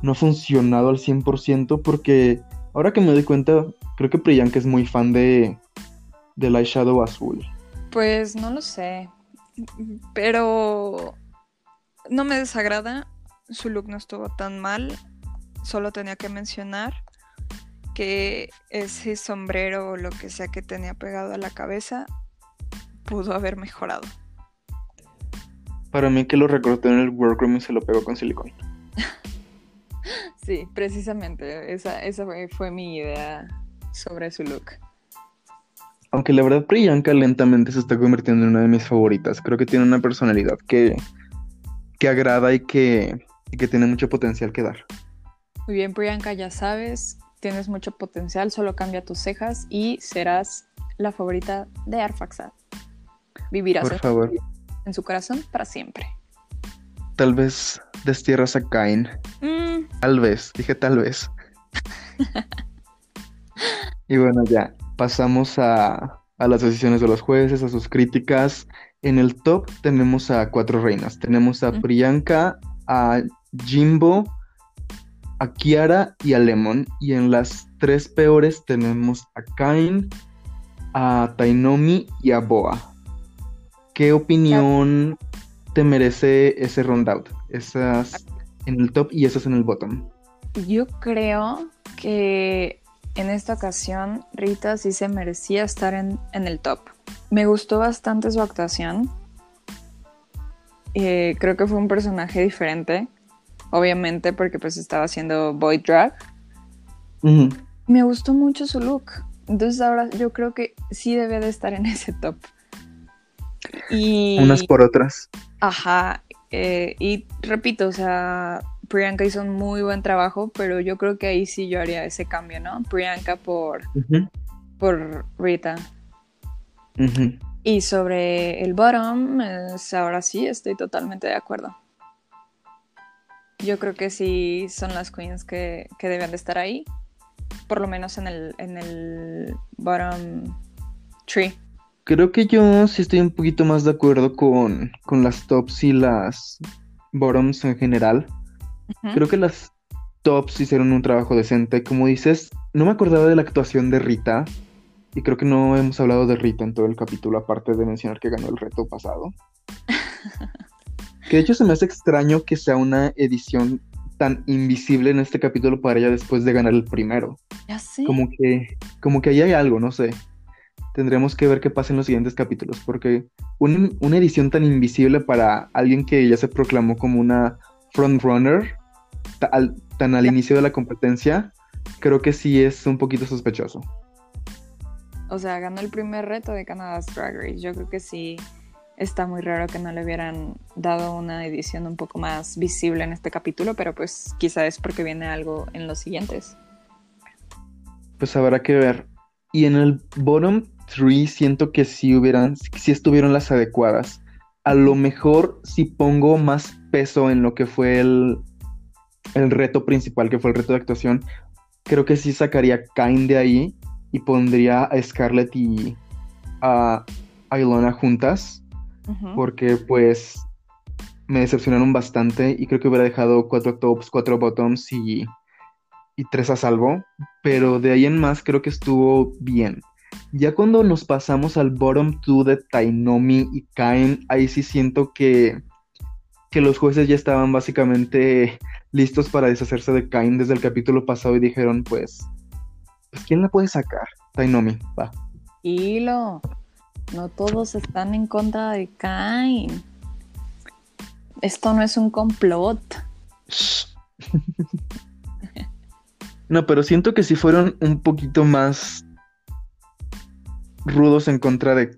no ha funcionado al 100%, porque ahora que me doy cuenta, creo que Priyanka es muy fan de, del eyeshadow azul. Pues no lo sé, pero no me desagrada, su look no estuvo tan mal, solo tenía que mencionar que ese sombrero o lo que sea que tenía pegado a la cabeza pudo haber mejorado. Para mí que lo recortó en el workroom y se lo pegó con silicón. sí, precisamente, esa, esa fue, mi idea sobre su look. Aunque la verdad Priyanka lentamente se está convirtiendo en una de mis favoritas. Creo que tiene una personalidad que que agrada y que, que tiene mucho potencial que dar. Muy bien, Priyanka, ya sabes, tienes mucho potencial, solo cambia tus cejas y serás la favorita de Arfaxad. Vivirás Por favor. en su corazón para siempre. Tal vez destierras a Kain. Mm. Tal vez, dije tal vez. y bueno, ya, pasamos a, a las decisiones de los jueces, a sus críticas. En el top tenemos a cuatro reinas. Tenemos a Priyanka, a Jimbo, a Kiara y a Lemon. Y en las tres peores tenemos a Kain, a Tainomi y a Boa. ¿Qué opinión te merece ese round out. Esas en el top y esas en el bottom. Yo creo que en esta ocasión Rita sí se merecía estar en, el top. Me gustó bastante su actuación. Eh, creo que fue un personaje diferente, obviamente porque pues estaba haciendo boy drag. Me gustó mucho su look. Entonces ahora yo creo que sí debe de estar en ese top. Y... Unas por otras. Ajá. Eh, y repito, o sea, Priyanka hizo un muy buen trabajo, pero yo creo que ahí sí yo haría ese cambio, ¿no? Priyanka por, por Rita. Y sobre el bottom, ahora sí estoy totalmente de acuerdo. Yo creo que sí son las queens que, que deben de estar ahí, por lo menos en el, en el bottom tree. Creo que yo sí estoy un poquito más de acuerdo con, con las tops y las bottoms en general. Creo que las tops hicieron un trabajo decente. Como dices, no me acordaba de la actuación de Rita. Y creo que no hemos hablado de Rita en todo el capítulo, aparte de mencionar que ganó el reto pasado. que de hecho se me hace extraño que sea una edición tan invisible en este capítulo para ella después de ganar el primero. Ya sé. Como que, como que ahí hay algo, no sé. Tendremos que ver qué pasa en los siguientes capítulos, porque una edición tan invisible para alguien que ya se proclamó como una frontrunner tan al inicio de la competencia, creo que sí es un poquito sospechoso. O sea, ganó el primer reto de Canada's Drag. Yo creo que sí está muy raro que no le hubieran dado una edición un poco más visible en este capítulo, pero pues quizá es porque viene algo en los siguientes. Pues habrá que ver. Y en el bottom 3 siento que sí hubieran, sí estuvieron las adecuadas. A lo mejor si pongo más peso en lo que fue el, el reto principal, que fue el reto de actuación, creo que sí sacaría Kain de ahí y pondría a Scarlett y a, Ilona juntas, porque pues me decepcionaron bastante y creo que hubiera dejado cuatro tops, cuatro bottoms y, y tres a salvo, pero de ahí en más creo que estuvo bien. Ya cuando nos pasamos al bottom 2 de Tainomi y Kain, ahí sí siento que, que los jueces ya estaban básicamente listos para deshacerse de Kain desde el capítulo pasado y dijeron, pues ¿quién la puede sacar? Tainomi, va. Hilo, no todos están en contra de Kain. Esto no es un complot. no, pero siento que sí fueron un poquito más rudos en contra de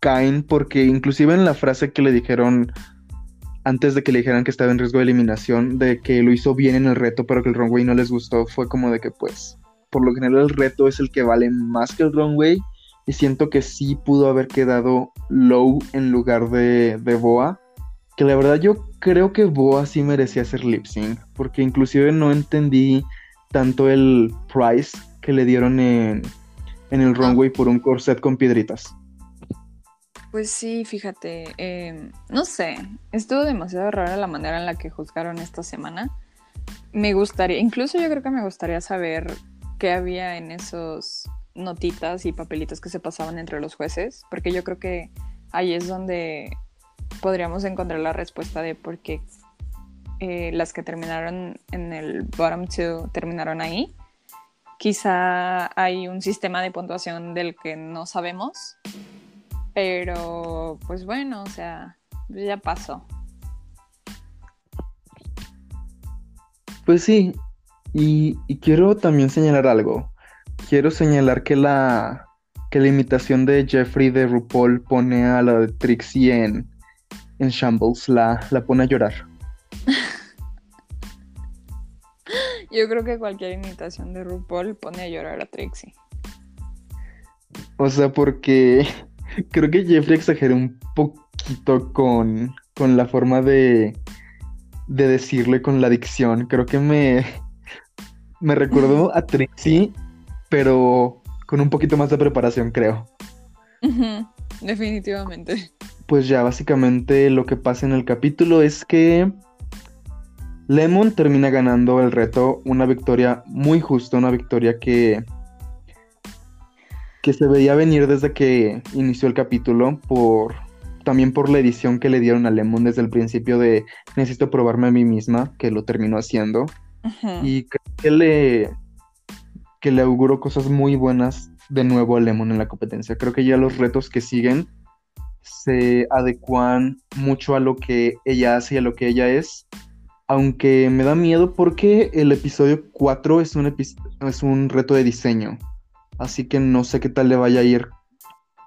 Kain, porque inclusive en la frase que le dijeron antes de que le dijeran que estaba en riesgo de eliminación, de que lo hizo bien en el reto, pero que el runway no les gustó, fue como de que pues, por lo general el reto es el que vale más que el runway, y siento que sí pudo haber quedado low en lugar de, de Boa, que la verdad yo creo que Boa sí merecía ser lip sync, porque inclusive no entendí tanto el price que le dieron en, en el runway por un corset con piedritas. Pues sí, fíjate, em, no sé, estuvo demasiado rara la manera en la que juzgaron esta semana. Me gustaría, incluso yo creo que me gustaría saber qué había en esos notitas y papelitos que se pasaban entre los jueces, porque yo creo que ahí es donde podríamos encontrar la respuesta de por qué eh, las que terminaron en el bottom two terminaron ahí. Quizá hay un sistema de puntuación del que no sabemos pero, pues bueno, o sea, ya pasó. Pues sí, y, quiero también señalar algo. Quiero señalar que la, que la imitación de Jeffrey de RuPaul pone a la de Trixie en, en Shambles, la, la pone a llorar. Yo creo que cualquier imitación de RuPaul pone a llorar a Trixie. O sea, porque Creo que Jeffrey exageró un poquito con, la forma de, de decirle con la dicción. Creo que me, me recordó a Trixie, pero con un poquito más de preparación, creo. Definitivamente. Pues ya, básicamente lo que pasa en el capítulo es que Lemon termina ganando el reto, una victoria muy justa, una victoria que que se veía venir desde que inició el capítulo por, también por la edición que le dieron a Lemon desde el principio de necesito probarme a mí misma, que lo terminó haciendo. Y creo que le, que le auguro cosas muy buenas de nuevo a Lemon en la competencia. Creo que ya los retos que siguen se adecuan mucho a lo que ella hace y a lo que ella es. Aunque me da miedo porque el episodio 4 es un, es un reto de diseño. Así que no sé qué tal le vaya a ir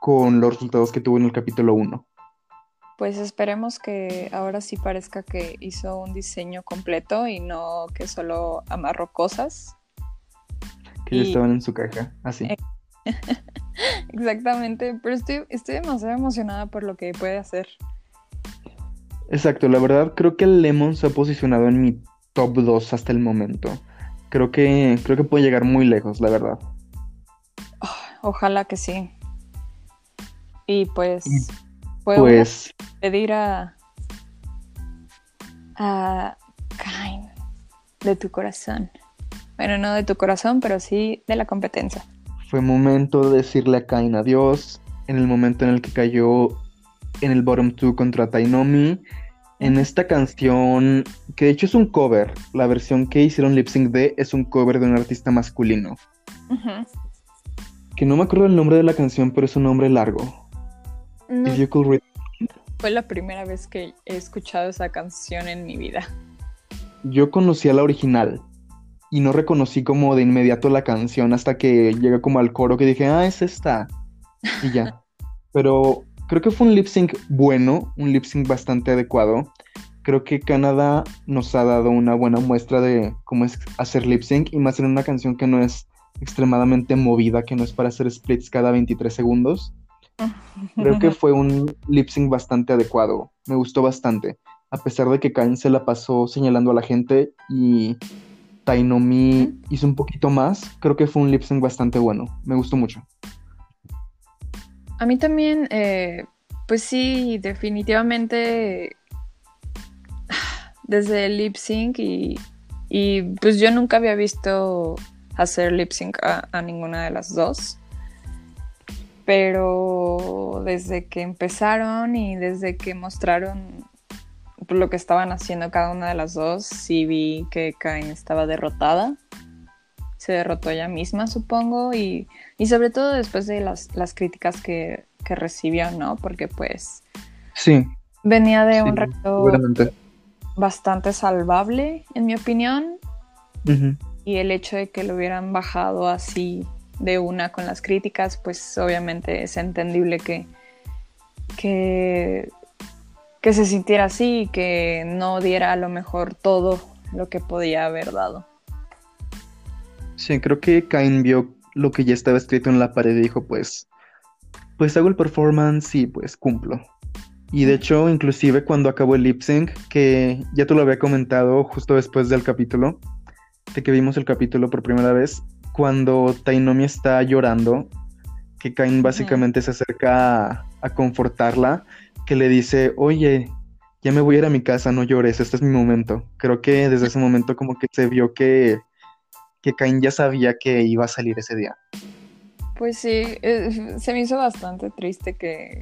con los resultados que tuvo en el capítulo 1. Pues esperemos que ahora sí parezca que hizo un diseño completo y no que solo amarró cosas. Que ya estaban en su caja, así. Exactamente, pero estoy, estoy demasiado emocionada por lo que puede hacer. Exacto, la verdad creo que el Lemon se ha posicionado en mi top 2 hasta el momento. Creo que, creo que puede llegar muy lejos, la verdad. ojalá que sí. Y pues, pues pedir a, a Kain de tu corazón. Bueno, no de tu corazón, pero sí de la competencia. Fue momento de decirle a Kain adiós. En el momento en el que cayó en el bottom 2 contra Tainomi. En esta canción, que de hecho es un cover, la versión que hicieron lip sync de es un cover de un artista masculino. Que no me acuerdo el nombre de la canción, pero es un nombre largo. Fue la primera vez que he escuchado esa canción en mi vida. Yo conocí a la original y no reconocí como de inmediato la canción hasta que llega como al coro que dije, ah, es esta. Y ya. Pero creo que fue un lip sync bueno, un lip sync bastante adecuado. Creo que Canadá nos ha dado una buena muestra de cómo es hacer lip sync y más en una canción que no es extremadamente movida, que no es para hacer splits cada 23 segundos. Creo que fue un lip sync bastante adecuado. Me gustó bastante. A pesar de que Kain se la pasó señalando a la gente y Tainomi hizo un poquito más, creo que fue un lip sync bastante bueno. Me gustó mucho. A mí también, eh, pues sí, definitivamente desde el lip sync y, pues yo nunca había visto hacer lip sync a, ninguna de las dos. Pero desde que empezaron y desde que mostraron lo que estaban haciendo cada una de las dos, sí vi que Kain estaba derrotada. Se derrotó ella misma, supongo, y, sobre todo después de las, críticas que, recibió, ¿no? Porque pues... Sí. Venía de un reto bastante salvable, en mi opinión. Y el hecho de que lo hubieran bajado así de una con las críticas, pues obviamente es entendible que, que que se sintiera así y que no diera a lo mejor todo lo que podía haber dado. Sí, creo que Kain vio lo que ya estaba escrito en la pared y dijo, pues, pues hago el performance y pues cumplo. Y de hecho, inclusive cuando acabó el lip sync, que ya te lo había comentado justo después del capítulo, de que vimos el capítulo por primera vez, cuando Tainomi está llorando, que Kain básicamente se acerca a, a confortarla que le dice, oye, ya me voy a ir a mi casa, no llores, este es mi momento. Creo que desde ese momento como que se vio que, que Cain ya sabía que iba a salir ese día. Pues sí, eh, se me hizo bastante triste que,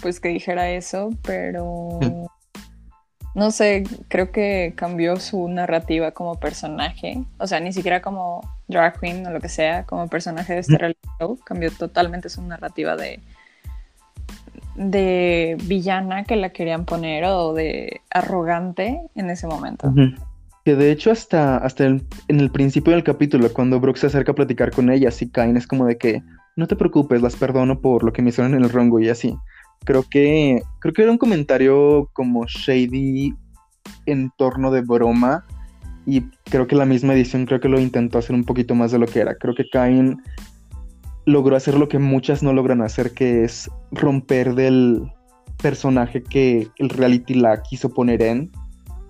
pues que dijera eso, pero no sé, creo que cambió su narrativa como personaje, o sea, ni siquiera como drag queen o lo que sea, como personaje de este reality show, cambió totalmente su narrativa de de villana que la querían poner o de arrogante en ese momento. Que de hecho hasta, hasta en el principio del capítulo, cuando Brooke se acerca a platicar con ella, así caen, es como de que no te preocupes, las perdono por lo que me hicieron en el rongo y así. Creo que, creo que era un comentario como shady en torno de broma y creo que la misma edición creo que lo intentó hacer un poquito más de lo que era. Creo que Kain logró hacer lo que muchas no logran hacer, que es romper del personaje que el reality la quiso poner en.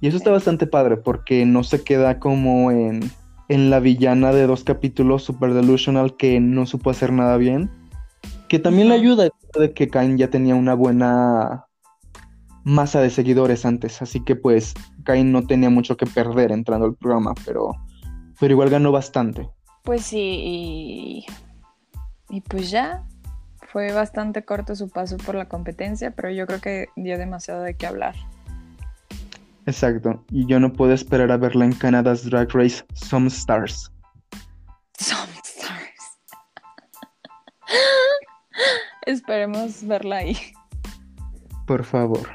Y eso está bastante padre porque no se queda como en, en la villana de dos capítulos super delusional que no supo hacer nada bien. Que también le ayuda de que Kain ya tenía una buena masa de seguidores antes. Así que pues Kain no tenía mucho que perder entrando al programa, pero, pero igual ganó bastante. Pues sí, y y pues ya fue bastante corto su paso por la competencia, pero yo creo que dio demasiado de qué hablar. Exacto, y yo no puedo esperar a verla en Canada's Drag Race Some Stars. Some Stars. Esperemos verla ahí. Por favor.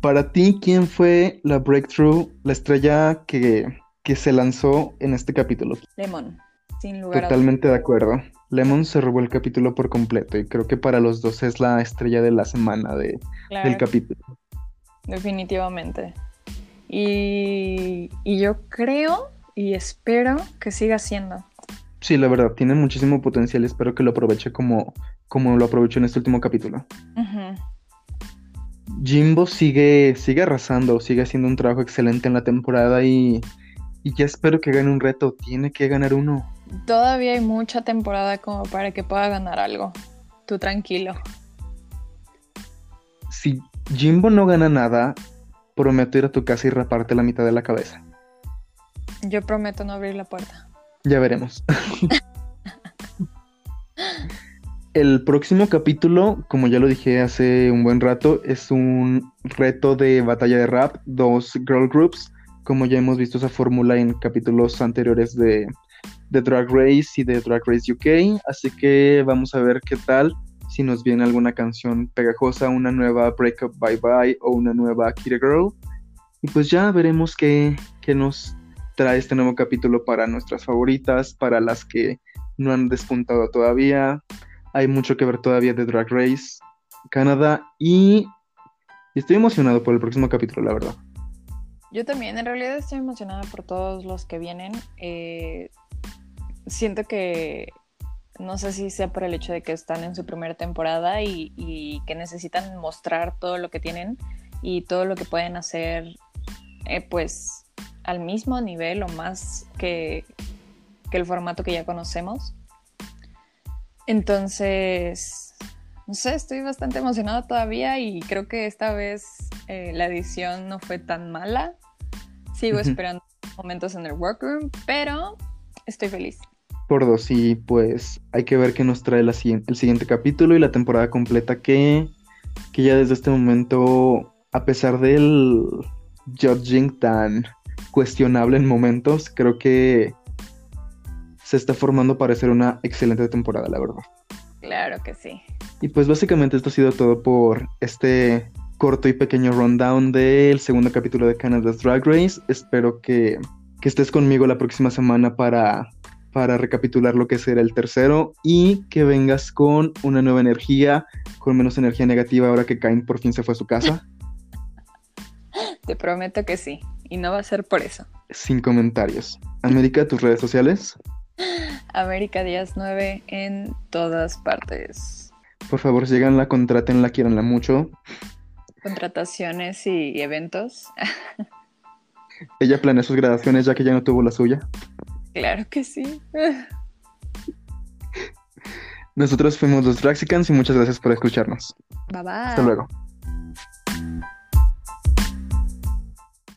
Para ti, ¿quién fue la breakthrough, la estrella que, que se lanzó en este capítulo? Lemon, sin lugar Totalmente de acuerdo. Lemon se robó el capítulo por completo y creo que para los dos es la estrella de la semana de, del capítulo. Definitivamente. Y, y yo creo y espero que siga siendo. Sí, la verdad, tiene muchísimo potencial. Espero que lo aproveche como, como lo aprovechó en este último capítulo. Jimbo sigue, sigue arrasando, sigue haciendo un trabajo excelente en la temporada y, y ya espero que gane un reto. Tiene que ganar uno. Todavía hay mucha temporada como para que pueda ganar algo. Tú tranquilo. Si Jimbo no gana nada, prometo ir a tu casa y raparte la mitad de la cabeza. Yo prometo no abrir la puerta. Ya veremos. El próximo capítulo, como ya lo dije hace un buen rato, es un reto de batalla de rap, dos girl groups, como ya hemos visto esa fórmula en capítulos anteriores de, de Drag Race y de Drag Race UK, así que vamos a ver qué tal, si nos viene alguna canción pegajosa, una nueva Break Up Bye Bye o una nueva Kitty Girl. Y pues ya veremos qué, qué nos trae este nuevo capítulo para nuestras favoritas, para las que no han despuntado todavía. Hay mucho que ver todavía de Drag Race Canadá y estoy emocionado por el próximo capítulo, la verdad. Yo también, en realidad estoy emocionada por todos los que vienen. Eh, siento que, no sé si sea por el hecho de que están en su primera temporada y, que necesitan mostrar todo lo que tienen y todo lo que pueden hacer, eh, pues al mismo nivel o más que, el formato que ya conocemos. Entonces, no sé, estoy bastante emocionada todavía y creo que esta vez eh, la edición no fue tan mala. Sigo esperando momentos en el workroom, pero estoy feliz. Por dos, y pues hay que ver qué nos trae el siguiente capítulo y la temporada completa que, que ya desde este momento, a pesar del judging tan cuestionable en momentos, creo que se está formando para ser una excelente temporada, la verdad. Claro que sí. Y pues básicamente esto ha sido todo por este corto y pequeño rundown del segundo capítulo de Canada's Drag Race. Espero que, que estés conmigo la próxima semana para, para recapitular lo que será el tercero y que vengas con una nueva energía, con menos energía negativa ahora que Kain por fin se fue a su casa. Te prometo que sí. Y no va a ser por eso. Sin comentarios. América, tus redes sociales. América Díaz 9 en todas partes. Por favor, síganla, contrátenla, quieranla mucho. Contrataciones y eventos. Ella planea sus graduaciones ya que ya no tuvo la suya. Claro que sí. Nosotros fuimos los Draxicans y muchas gracias por escucharnos. Bye bye. Hasta luego.